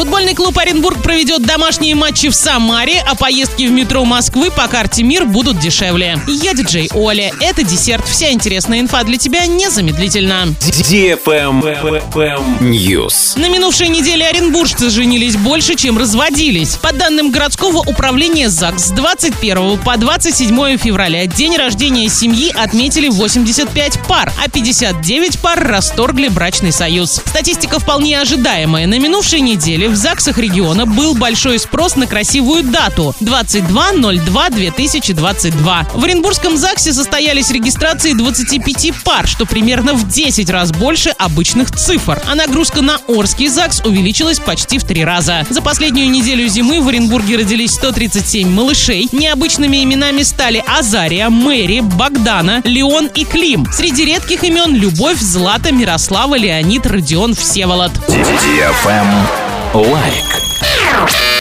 Футбольный клуб Оренбург проведет домашние матчи в Самаре, а поездки в метро Москвы по карте МИР будут дешевле. Я диджей Оля. Это десерт. Вся интересная инфа для тебя незамедлительно. News. На минувшей неделе оренбуржцы женились больше, чем разводились. По данным городского управления ЗАГС, с 21 по 27 февраля день рождения семьи отметили 85 пар, а 59 пар расторгли брачный союз. Статистика вполне ожидаемая. На минувшей неделе в ЗАГСах региона был большой спрос на красивую дату – 22.02.2022. В Оренбургском ЗАГСе состоялись регистрации 25 пар, что примерно в 10 раз больше обычных цифр. А нагрузка на Орский ЗАГС увеличилась почти в три раза. За последнюю неделю зимы в Оренбурге родились 137 малышей. Необычными именами стали Азария, Мэри, Богдана, Леон и Клим. Среди редких имен – Любовь, Злата, Мирослава, Леонид, Родион, Всеволод. Лайк.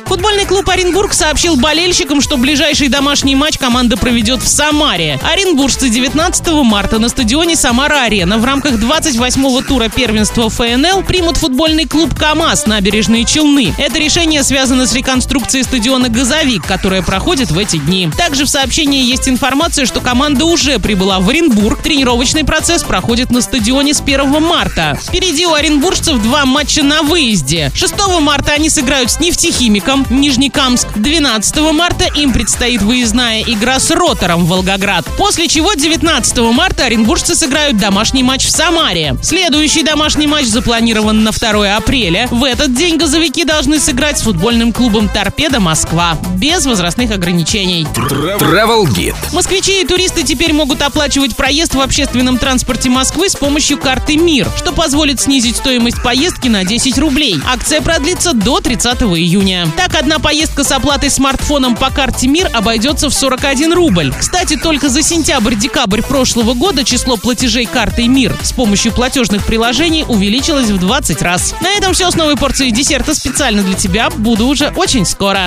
Футбольный клуб Оренбург сообщил болельщикам, что ближайший домашний матч команда проведет в Самаре. Оренбуржцы 19 марта на стадионе Самара-Арена в рамках 28-го тура первенства ФНЛ примут футбольный клуб КАМАЗ набережные Челны. Это решение связано с реконструкцией стадиона «Газовик», которая проходит в эти дни. Также в сообщении есть информация, что команда уже прибыла в Оренбург. Тренировочный процесс проходит на стадионе с 1 марта. Впереди у оренбуржцев два матча на выезде. 6 марта они сыграют с нефтехимиком Нижнекамск. 12 марта им предстоит выездная игра с Ротором Волгоград. После чего 19 марта оренбуржцы сыграют домашний матч в Самаре. Следующий домашний матч запланирован на 2 апреля. В этот день газовики должны сыграть с футбольным клубом «Торпедо Москва» без возрастных ограничений. Travel Guide. Москвичи и туристы теперь могут оплачивать проезд в общественном транспорте Москвы с помощью карты МИР, что позволит снизить стоимость поездки на 10 рублей. Акция продлится до 30 июня. Так, одна поездка с оплатой смартфоном по карте МИР обойдется в 41 рубль. Кстати, только за сентябрь-декабрь прошлого года число платежей картой МИР с помощью платежных приложений увеличилось в 20 раз. На этом все с новой порцией десерта специально для тебя. Буду уже очень скоро.